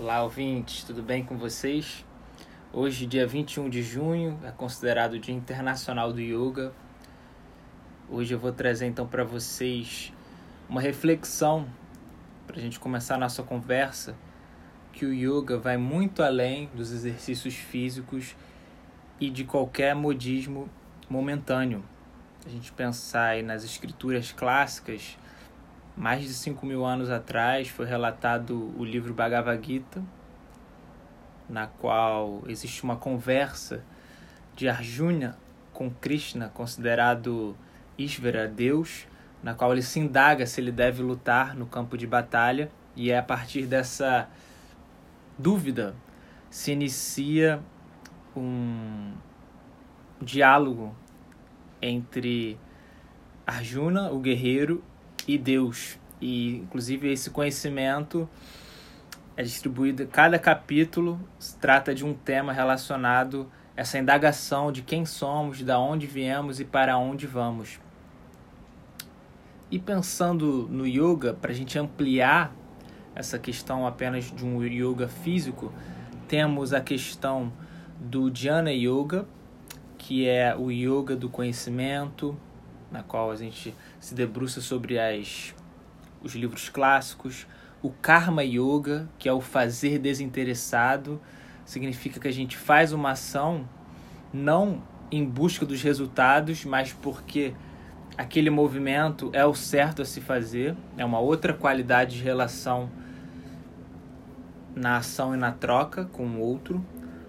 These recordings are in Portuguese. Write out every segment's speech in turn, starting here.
Olá, ouvintes, tudo bem com vocês? Hoje, dia 21 de junho, é considerado o Dia Internacional do Yoga. Hoje eu vou trazer então para vocês uma reflexão para a gente começar a nossa conversa que o yoga vai muito além dos exercícios físicos e de qualquer modismo momentâneo. A gente pensar nas escrituras clássicas, mais de 5 mil anos atrás foi relatado o livro Bhagavad Gita, na qual existe uma conversa de Arjuna com Krishna, considerado Ishvara, Deus, na qual ele se indaga se ele deve lutar no campo de batalha, e é a partir dessa dúvida se inicia um diálogo entre Arjuna, o guerreiro, e Deus. E inclusive esse conhecimento é distribuído, cada capítulo trata de um tema relacionado a essa indagação de quem somos, de onde viemos e para onde vamos. E pensando no yoga, para a gente ampliar essa questão apenas de um yoga físico, temos a questão do Jnana Yoga, que é o yoga do conhecimento, na qual a gente se debruça sobre as, os livros clássicos. O Karma Yoga, que é o fazer desinteressado, significa que a gente faz uma ação não em busca dos resultados, mas porque aquele movimento é o certo a se fazer, é uma outra qualidade de relação na ação e na troca com o outro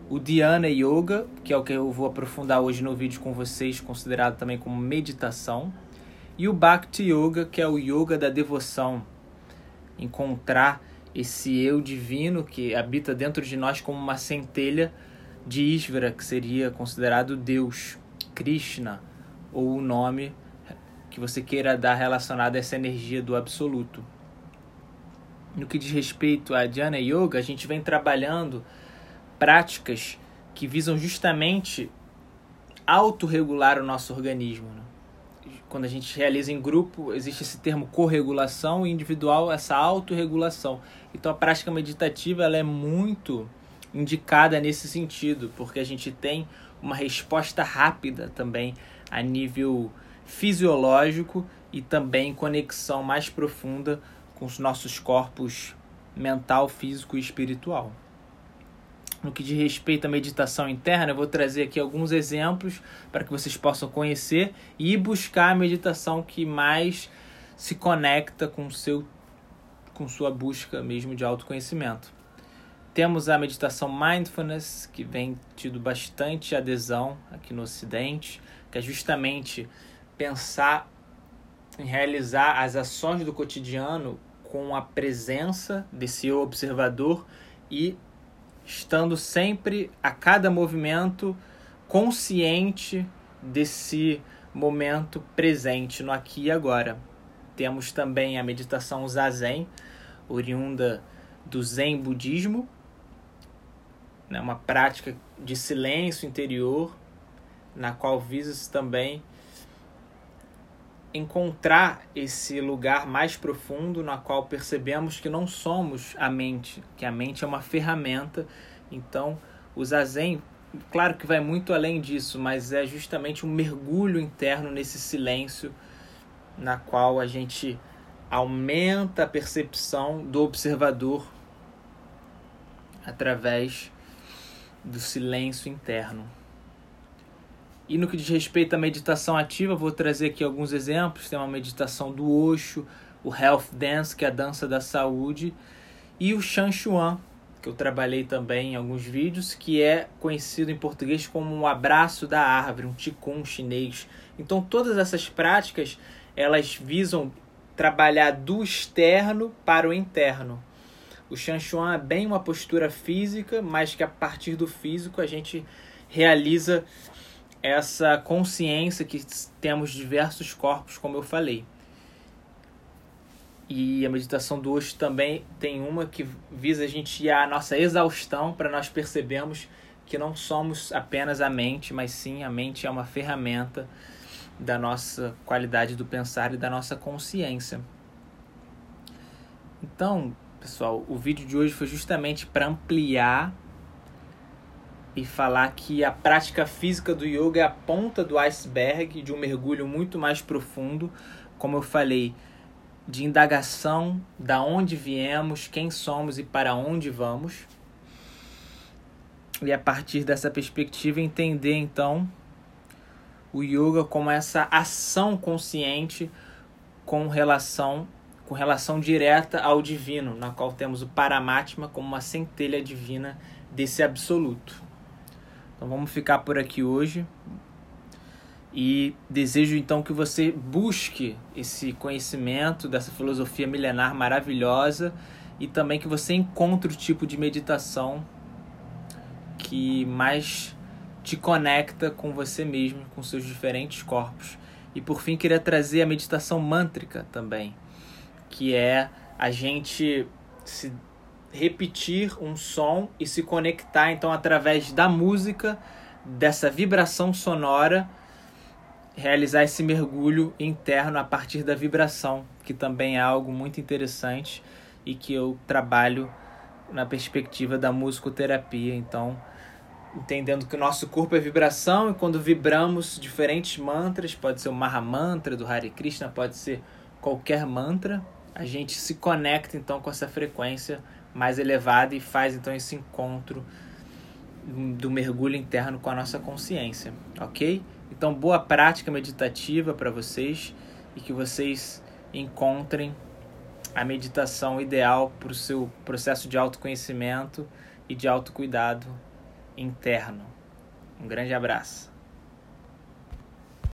o Dhyana Yoga, que é o que eu vou aprofundar hoje no vídeo com vocês, considerado também como meditação, e o Bhakti Yoga, que é o yoga da devoção, encontrar esse eu divino que habita dentro de nós como uma centelha de Ishvara, que seria considerado Deus, Krishna, ou o nome que você queira dar relacionado a essa energia do absoluto. No que diz respeito a Dhyana Yoga, a gente vem trabalhando práticas que visam justamente autorregular o nosso organismo. Né? Quando a gente realiza em grupo, existe esse termo corregulação e individual, essa autorregulação. Então a prática meditativa ela é muito indicada nesse sentido, porque a gente tem uma resposta rápida também a nível fisiológico e também conexão mais profunda com os nossos corpos mental, físico e espiritual no que diz respeito à meditação interna, eu vou trazer aqui alguns exemplos para que vocês possam conhecer e buscar a meditação que mais se conecta com seu com sua busca mesmo de autoconhecimento. Temos a meditação mindfulness, que vem tido bastante adesão aqui no ocidente, que é justamente pensar em realizar as ações do cotidiano com a presença desse observador e estando sempre a cada movimento consciente desse momento presente no aqui e agora. Temos também a meditação zazen, oriunda do Zen budismo, né, uma prática de silêncio interior, na qual visa-se também encontrar esse lugar mais profundo na qual percebemos que não somos a mente, que a mente é uma ferramenta. Então, o zazen, claro que vai muito além disso, mas é justamente um mergulho interno nesse silêncio na qual a gente aumenta a percepção do observador através do silêncio interno. E no que diz respeito à meditação ativa, vou trazer aqui alguns exemplos. Tem uma meditação do Osho, o Health Dance, que é a dança da saúde, e o Shan Chuan, que eu trabalhei também em alguns vídeos, que é conhecido em português como um abraço da árvore, um Qigong chinês. Então todas essas práticas, elas visam trabalhar do externo para o interno. O Shan Chuan é bem uma postura física, mas que a partir do físico a gente realiza essa consciência que temos diversos corpos, como eu falei. E a meditação do Osho também tem uma que visa a gente ir à nossa exaustão para nós percebermos que não somos apenas a mente, mas sim a mente é uma ferramenta da nossa qualidade do pensar e da nossa consciência. Então, pessoal, o vídeo de hoje foi justamente para ampliar e falar que a prática física do yoga é a ponta do iceberg de um mergulho muito mais profundo, como eu falei, de indagação da onde viemos, quem somos e para onde vamos. E a partir dessa perspectiva entender então o yoga como essa ação consciente com relação com relação direta ao divino, na qual temos o Paramatma como uma centelha divina desse absoluto. Então vamos ficar por aqui hoje. E desejo então que você busque esse conhecimento dessa filosofia milenar maravilhosa e também que você encontre o tipo de meditação que mais te conecta com você mesmo, com seus diferentes corpos. E por fim, queria trazer a meditação mântrica também, que é a gente se repetir um som e se conectar então através da música, dessa vibração sonora, realizar esse mergulho interno a partir da vibração, que também é algo muito interessante e que eu trabalho na perspectiva da musicoterapia, então entendendo que o nosso corpo é vibração e quando vibramos diferentes mantras, pode ser o Maha Mantra do Hare Krishna, pode ser qualquer mantra, a gente se conecta então com essa frequência mais elevada e faz então esse encontro do mergulho interno com a nossa consciência, ok? Então, boa prática meditativa para vocês e que vocês encontrem a meditação ideal para o seu processo de autoconhecimento e de autocuidado interno. Um grande abraço.